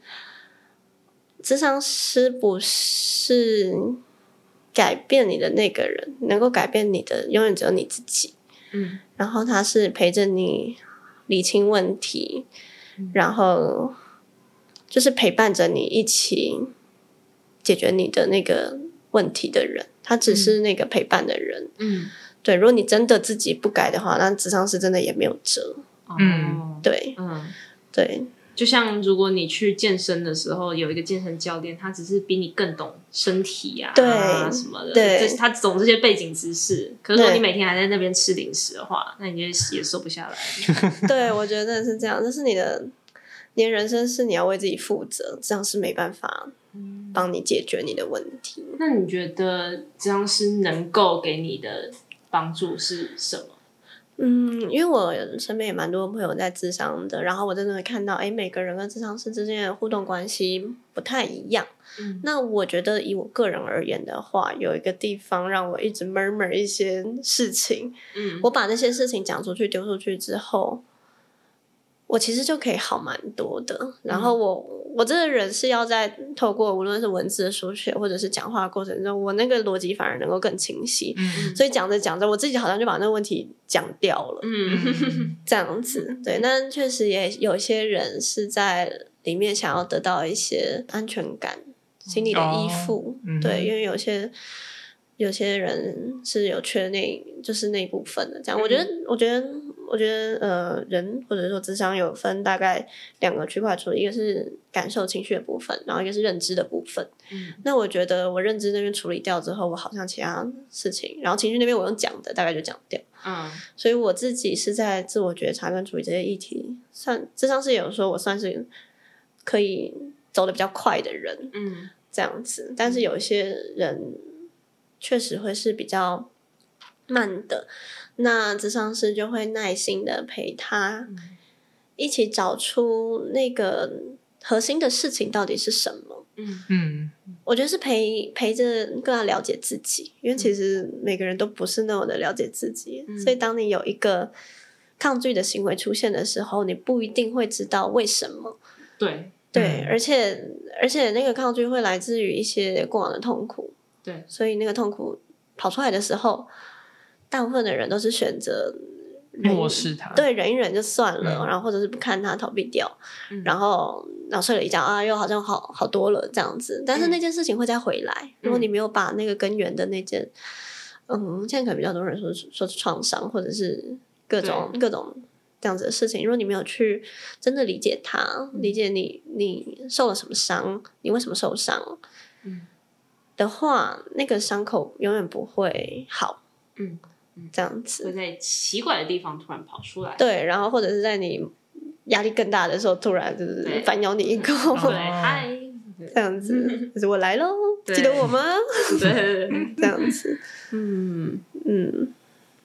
智商师不是改变你的那个人，能够改变你的永远只有你自己。嗯，然后他是陪着你理清问题，嗯、然后就是陪伴着你一起解决你的那个问题的人。他只是那个陪伴的人。嗯，对。如果你真的自己不改的话，那咨商师真的也没有辙。嗯，对，嗯，对。就像如果你去健身的时候，有一个健身教练，他只是比你更懂身体啊，对什么的，对，他懂这些背景知识。可是如果你每天还在那边吃零食的话，那你就也瘦不下来。对，我觉得是这样。这是你的，你的人生是你要为自己负责，这样是没办法帮你解决你的问题。嗯，那你觉得这样是能够给你的帮助是什么？嗯，因为我身边也蛮多朋友在智商的，然后我真的会看到，哎，每个人跟智商师之间的互动关系不太一样。嗯，那我觉得以我个人而言的话，有一个地方让我一直 murmur 一些事情。嗯，我把那些事情讲出去、丢出去之后。我其实就可以好蛮多的，然后我、嗯、我这个人是要在透过无论是文字的书写或者是讲话的过程中，我那个逻辑反而能够更清晰。嗯，所以讲着讲着，我自己好像就把那个问题讲掉了。嗯，这样子 对，那确实也有一些人是在里面想要得到一些安全感、心理的依附。哦、对，因为有些有些人是有缺那，就是那一部分的。这样，嗯、我觉得，我觉得。我觉得呃，人或者说智商有分大概两个区块处理，一个是感受情绪的部分，然后一个是认知的部分。嗯，那我觉得我认知那边处理掉之后，我好像其他事情，然后情绪那边我用讲的大概就讲掉。嗯，所以我自己是在自我觉察跟处理这些议题，算智商是有说我算是可以走的比较快的人。嗯，这样子，但是有一些人确实会是比较慢的。那咨商师就会耐心的陪他，一起找出那个核心的事情到底是什么。嗯嗯，我觉得是陪陪着更加了解自己，因为其实每个人都不是那么的了解自己，嗯、所以当你有一个抗拒的行为出现的时候，你不一定会知道为什么。对对，而且而且那个抗拒会来自于一些过往的痛苦。对，所以那个痛苦跑出来的时候。大部分的人都是选择漠视他，对，忍一忍就算了，嗯、然后或者是不看他，逃避掉，嗯、然后然后睡了一觉啊，又好像好好多了这样子。但是那件事情会再回来，嗯、如果你没有把那个根源的那件，嗯，现在可能比较多人说说是创伤，或者是各种各种这样子的事情。如果你没有去真的理解他，理解你你受了什么伤，你为什么受伤，嗯。的话，那个伤口永远不会好，嗯。这样子。会在奇怪的地方突然跑出来，对，然后或者是在你压力更大的时候，突然就是反咬你一口，对，嗨，这样子，就是我来喽，记得我吗？对，这样子，嗯。嗯，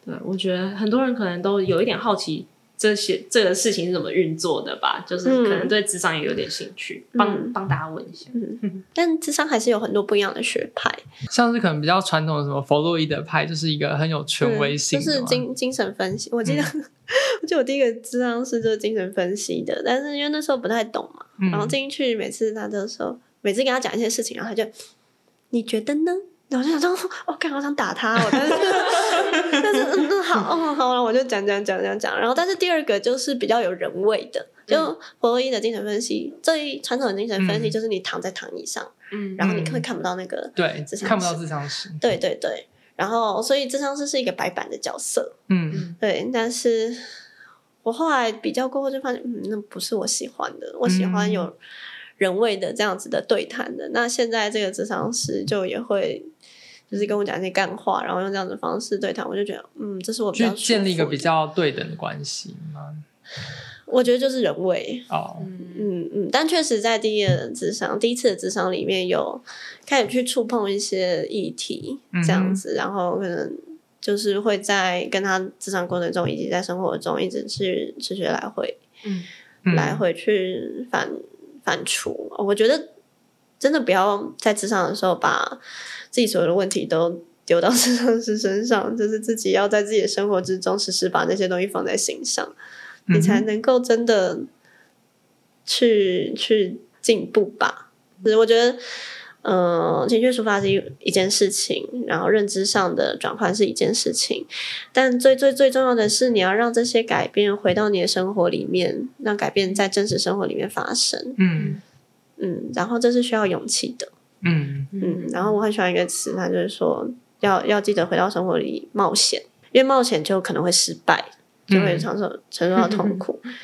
对，我觉得很多人可能都有一点好奇。这些这个事情是怎么运作的吧？就是可能对智商也有点兴趣，嗯、帮帮大家问一下。嗯，但智商还是有很多不一样的学派，像是可能比较传统的什么弗洛伊德派，就是一个很有权威性的，就是精精神分析。我记得，嗯、我记得我第一个智商是做精神分析的，但是因为那时候不太懂嘛，嗯、然后进去每次他都说，每次跟他讲一些事情，然后他就你觉得呢？然后就想说，我、哦、刚好想打他，我 但是但是嗯 嗯好哦好了，我就讲讲讲讲讲。然后，但是第二个就是比较有人味的，就弗洛伊的精神分析，最传统的精神分析就是你躺在躺椅上，嗯，然后你会看不到那个对，看不到智商师，对对对。然后，所以智商师是一个白板的角色，嗯，对。但是我后来比较过后就发现，嗯，那不是我喜欢的，我喜欢有人味的这样子的对谈的。嗯、那现在这个智商师就也会。就是跟我讲一些干话，然后用这样的方式对他，我就觉得，嗯，这是我比较去建立一个比较对等的关系吗？我觉得就是人味哦，嗯。嗯，但确实在第一的智商，第一次的智商里面有开始去触碰一些议题，这样子，然后可能就是会在跟他智商过程中，以及在生活中一直去持续来回，嗯，来回去反反刍。我觉得真的不要在职场的时候把。自己所有的问题都丢到咨商师身上，就是自己要在自己的生活之中时时把那些东西放在心上，你才能够真的去去进步吧。是我觉得，嗯、呃，情绪抒发是一一件事情，然后认知上的转换是一件事情，但最最最重要的是，你要让这些改变回到你的生活里面，让改变在真实生活里面发生。嗯嗯，然后这是需要勇气的。嗯嗯，然后我很喜欢一个词，它就是说要要记得回到生活里冒险，因为冒险就可能会失败，就会承受承受到痛苦，嗯、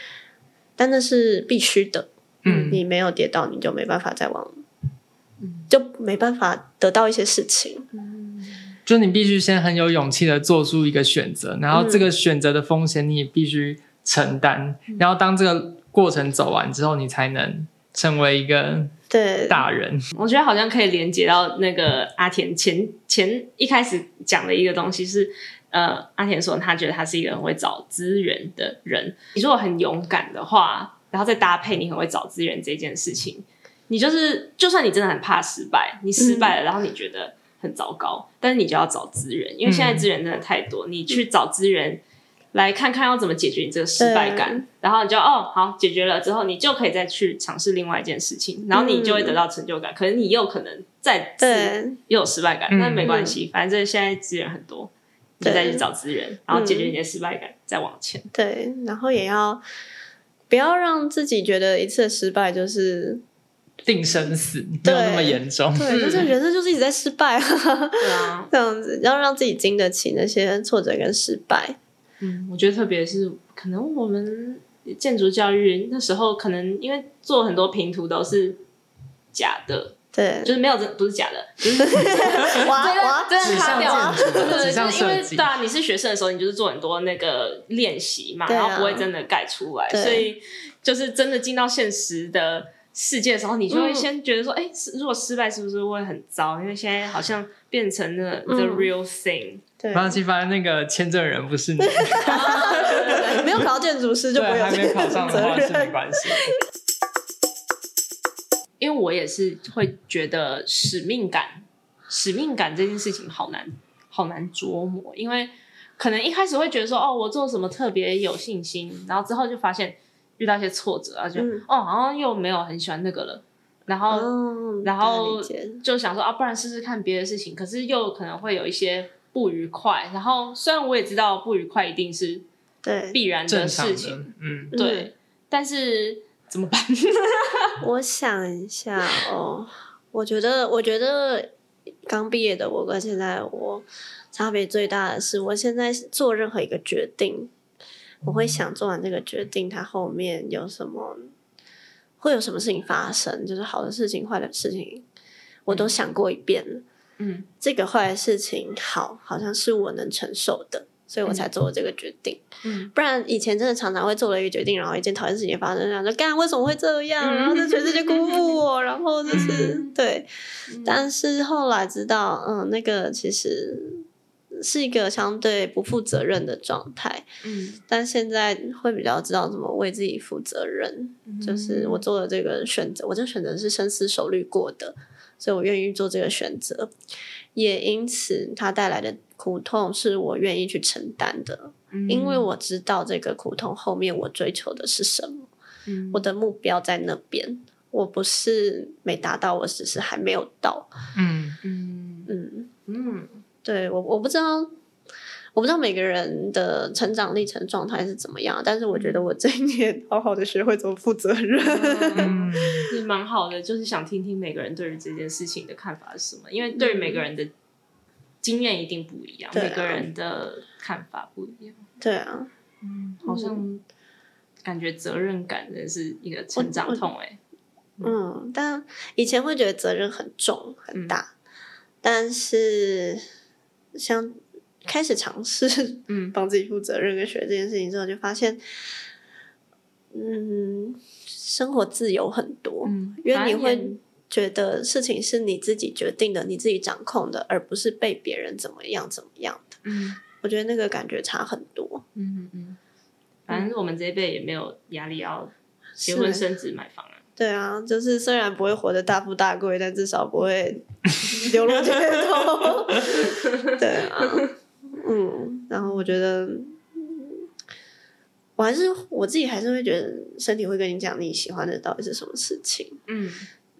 但那是必须的。嗯，你没有跌倒，你就没办法再往，就没办法得到一些事情。嗯，就你必须先很有勇气的做出一个选择，然后这个选择的风险你也必须承担，嗯、然后当这个过程走完之后，你才能成为一个对大人。我觉得好像可以连接到那个阿田前前一开始讲的一个东西是，呃，阿田说他觉得他是一个很会找资源的人。你如果很勇敢的话。然后再搭配你很会找资源这件事情，你就是就算你真的很怕失败，你失败了，然后你觉得很糟糕，嗯、但是你就要找资源，因为现在资源真的太多，嗯、你去找资源来看看要怎么解决你这个失败感，然后你就哦好解决了之后，你就可以再去尝试另外一件事情，然后你就会得到成就感。嗯、可是你又可能再次又有失败感，那没关系，反正现在资源很多，你就再去找资源，然后解决你的失败感，再往前。对，然后也要。不要让自己觉得一次失败就是定生死，没有那么严重。对，就是人生就是一直在失败啊，这样子要让自己经得起那些挫折跟失败。嗯，我觉得特别是可能我们建筑教育那时候，可能因为做很多平图都是假的。对，就是没有真不是假的，就是哇哇，真的擦掉，就是因为对啊，你是学生的时候，你就是做很多那个练习嘛，然后不会真的盖出来，所以就是真的进到现实的世界的时候，你就会先觉得说，哎，如果失败是不是会很糟？因为现在好像变成了 the real thing。对，发现那个签证人不是你，没有考到建筑师就不会有还没考上的话是没关系。因为我也是会觉得使命感，使命感这件事情好难，好难琢磨。因为可能一开始会觉得说，哦，我做什么特别有信心，然后之后就发现遇到一些挫折，啊，就、嗯、哦，好像又没有很喜欢那个了。然后，嗯、然后就想说啊，不然试试看别的事情。可是又可能会有一些不愉快。然后虽然我也知道不愉快一定是对必然的事情，嗯，对，嗯、但是。怎么办？我想一下哦，我觉得，我觉得刚毕业的我跟现在我差别最大的是，我现在做任何一个决定，我会想做完这个决定，它后面有什么，会有什么事情发生，就是好的事情、坏的事情，我都想过一遍了。嗯，这个坏的事情好，好像是我能承受的。所以我才做了这个决定，嗯，不然以前真的常常会做了一个决定，然后一件讨厌事情发生，然后说干为什么会这样，然后这全世界辜负我，然后就是对，但是后来知道，嗯，那个其实是一个相对不负责任的状态，嗯，但现在会比较知道怎么为自己负责任，就是我做的这个选择，我这个选择是深思熟虑过的，所以我愿意做这个选择，也因此它带来的。苦痛是我愿意去承担的，嗯、因为我知道这个苦痛后面我追求的是什么，嗯、我的目标在那边。我不是没达到，我只是还没有到。嗯嗯嗯嗯，对，我我不知道，我不知道每个人的成长历程状态是怎么样，但是我觉得我这一年好好的学会怎么负责任，嗯、是蛮好的。就是想听听每个人对于这件事情的看法是什么，因为对于每个人的。经验一定不一样，啊、每个人的看法不一样。对啊，嗯，好像感觉责任感真是一个成长痛哎。嗯，但以前会觉得责任很重很大，嗯、但是像开始尝试嗯 帮自己负责任跟学这件事情之后，就发现嗯生活自由很多，嗯，因为你会。觉得事情是你自己决定的，你自己掌控的，而不是被别人怎么样怎么样的。嗯，我觉得那个感觉差很多。嗯嗯嗯，反正我们这一辈也没有压力要结婚生子买房啊。对啊，就是虽然不会活得大富大贵，但至少不会 流落街头。对啊，嗯，然后我觉得，我还是我自己还是会觉得身体会跟你讲你喜欢的到底是什么事情。嗯。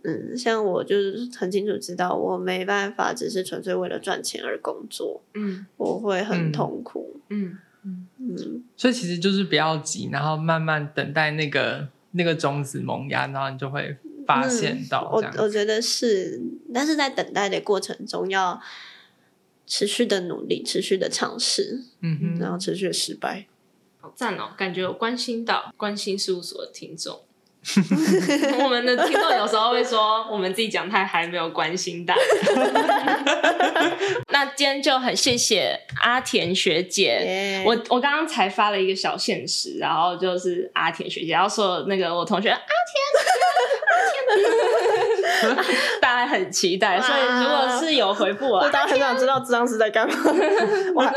嗯，像我就是很清楚知道，我没办法只是纯粹为了赚钱而工作，嗯，我会很痛苦，嗯嗯嗯，所以其实就是不要急，然后慢慢等待那个那个种子萌芽，然后你就会发现到、嗯。我我觉得是，但是在等待的过程中要持续的努力，持续的尝试，嗯哼，然后持续的失败，好赞哦！感觉有关心到关心事务所的听众。我们的听众有时候会说，我们自己讲太嗨，没有关心大家。那今天就很谢谢阿田学姐。Yeah. 我我刚刚才发了一个小现实，然后就是阿田学姐，然后说那个我同学阿田，阿田，阿田，大家很期待。所以如果是有回复，大家很想知道智商是在干嘛。哇，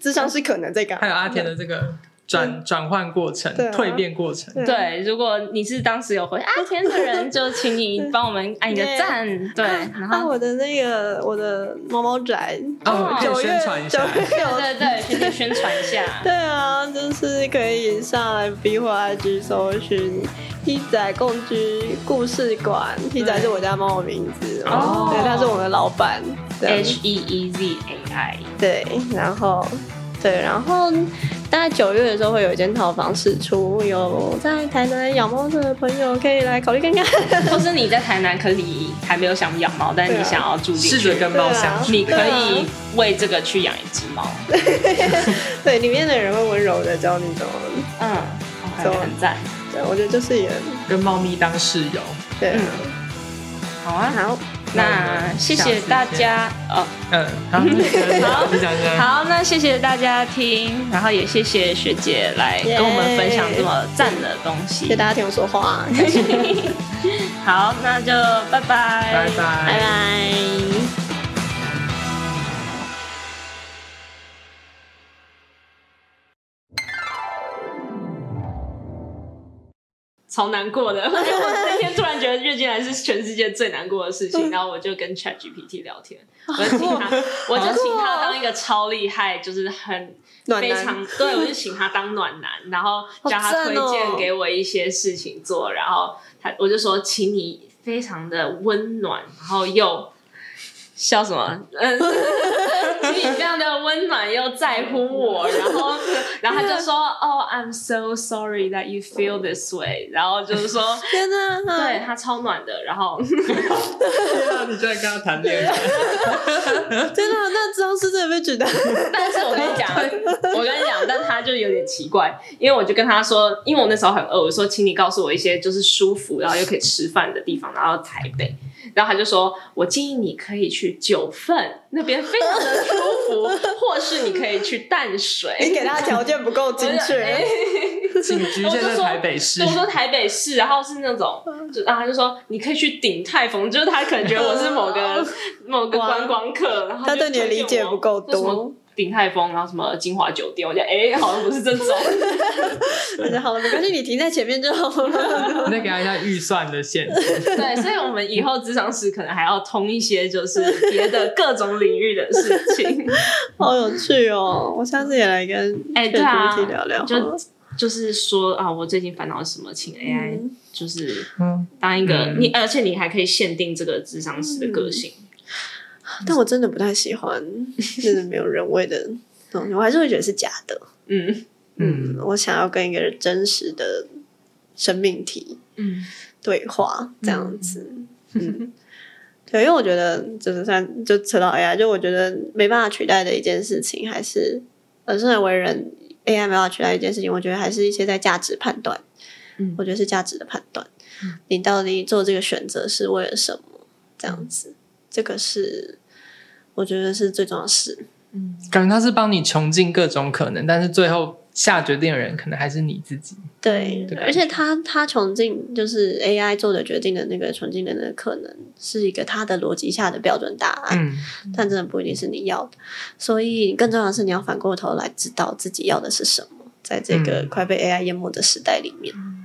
智商是可能在干嘛？还有阿田的这个。转转换过程，啊、蜕变过程。对，对，如果你是当时有回 阿天的人，就请你帮我们按一个赞。对，然后我的那个我的猫猫宅哦，宣传一下。对对对，可以宣传一下。对啊，就是可以上来 B 或 IG 搜寻 T 仔共居故事馆。T 仔是我家猫的名字哦，对，他是我们的老板。H E E Z A I。对，然后对，然后。大概九月的时候会有一间套房释出，有在台南养猫的朋友可以来考虑看看，或是你在台南可你还没有想养猫，但是你想要住进去，试着跟猫相处，你可以为这个去养一只猫。对，里面的人会温柔的教你怎么，嗯，很赞。对，我觉得就是也跟猫咪当室友。对，好啊，好。那谢谢大家哦，嗯，好，好，好，那谢谢大家听，然后也谢谢学姐来跟我们分享这么赞的东西，谢谢大家听我说话，好，那就拜拜，拜拜，拜拜。超难过的，我那天突然觉得月经来是全世界最难过的事情，然后我就跟 Chat GPT 聊天，我就请他，我就请他当一个超厉害，就是很非常，对，我就请他当暖男，然后叫他推荐给我一些事情做，然后他我就说，请你非常的温暖，然后又。笑什么？嗯，请你非常的温暖又在乎我，然后，然后他就说：“ 哦、oh,，I'm so sorry that you feel this way。”然后就是说：“ 天哪，对他超暖的。”然后，天哪，你居然跟他谈恋爱？真的，那这样是真的被举的。但是我跟你讲，我跟你讲，但他就有点奇怪，因为我就跟他说，因为我那时候很饿，我说：“请你告诉我一些就是舒服，然后又可以吃饭的地方。”然后台北。然后他就说：“我建议你可以去九份那边，非常的舒服，或是你可以去淡水。”你给他条件不够精确，仅局限在台北市。我说台北市，然后是那种，就然后他就说你可以去顶泰丰，就是他可能觉得我是某个某个观光客，然后他对你的理解不够多。鼎泰丰，然后什么金华酒店，我觉得哎、欸，好像不是这种。我觉得好了，没关系，你停在前面就好了。你再给他一下预算的限制。对，所以我们以后咨商室可能还要通一些，就是别的各种领域的事情。好有趣哦！我下次也来跟哎对啊聊聊，就就是说啊，我最近烦恼什么，请 AI 就是当一个、嗯、你，而且你还可以限定这个智商师的个性。嗯 但我真的不太喜欢，真的没有人味的东西，我还是会觉得是假的。嗯嗯，我想要跟一个真实的生命体嗯对话这样子。嗯，嗯对，因为我觉得就是算就扯到 AI，就我觉得没办法取代的一件事情，还是呃，生而为人 AI 没办法取代一件事情，我觉得还是一些在价值判断。嗯，我觉得是价值的判断。嗯，你到底做这个选择是为了什么？这样子。这个是我觉得是最重要的事，嗯，感觉他是帮你穷尽各种可能，但是最后下决定的人可能还是你自己。对，而且他他穷尽就是 AI 做的决定的那个穷尽的那个可能是一个他的逻辑下的标准答案，嗯，但真的不一定是你要的，所以更重要的是你要反过头来知道自己要的是什么，在这个快被 AI 淹没的时代里面。嗯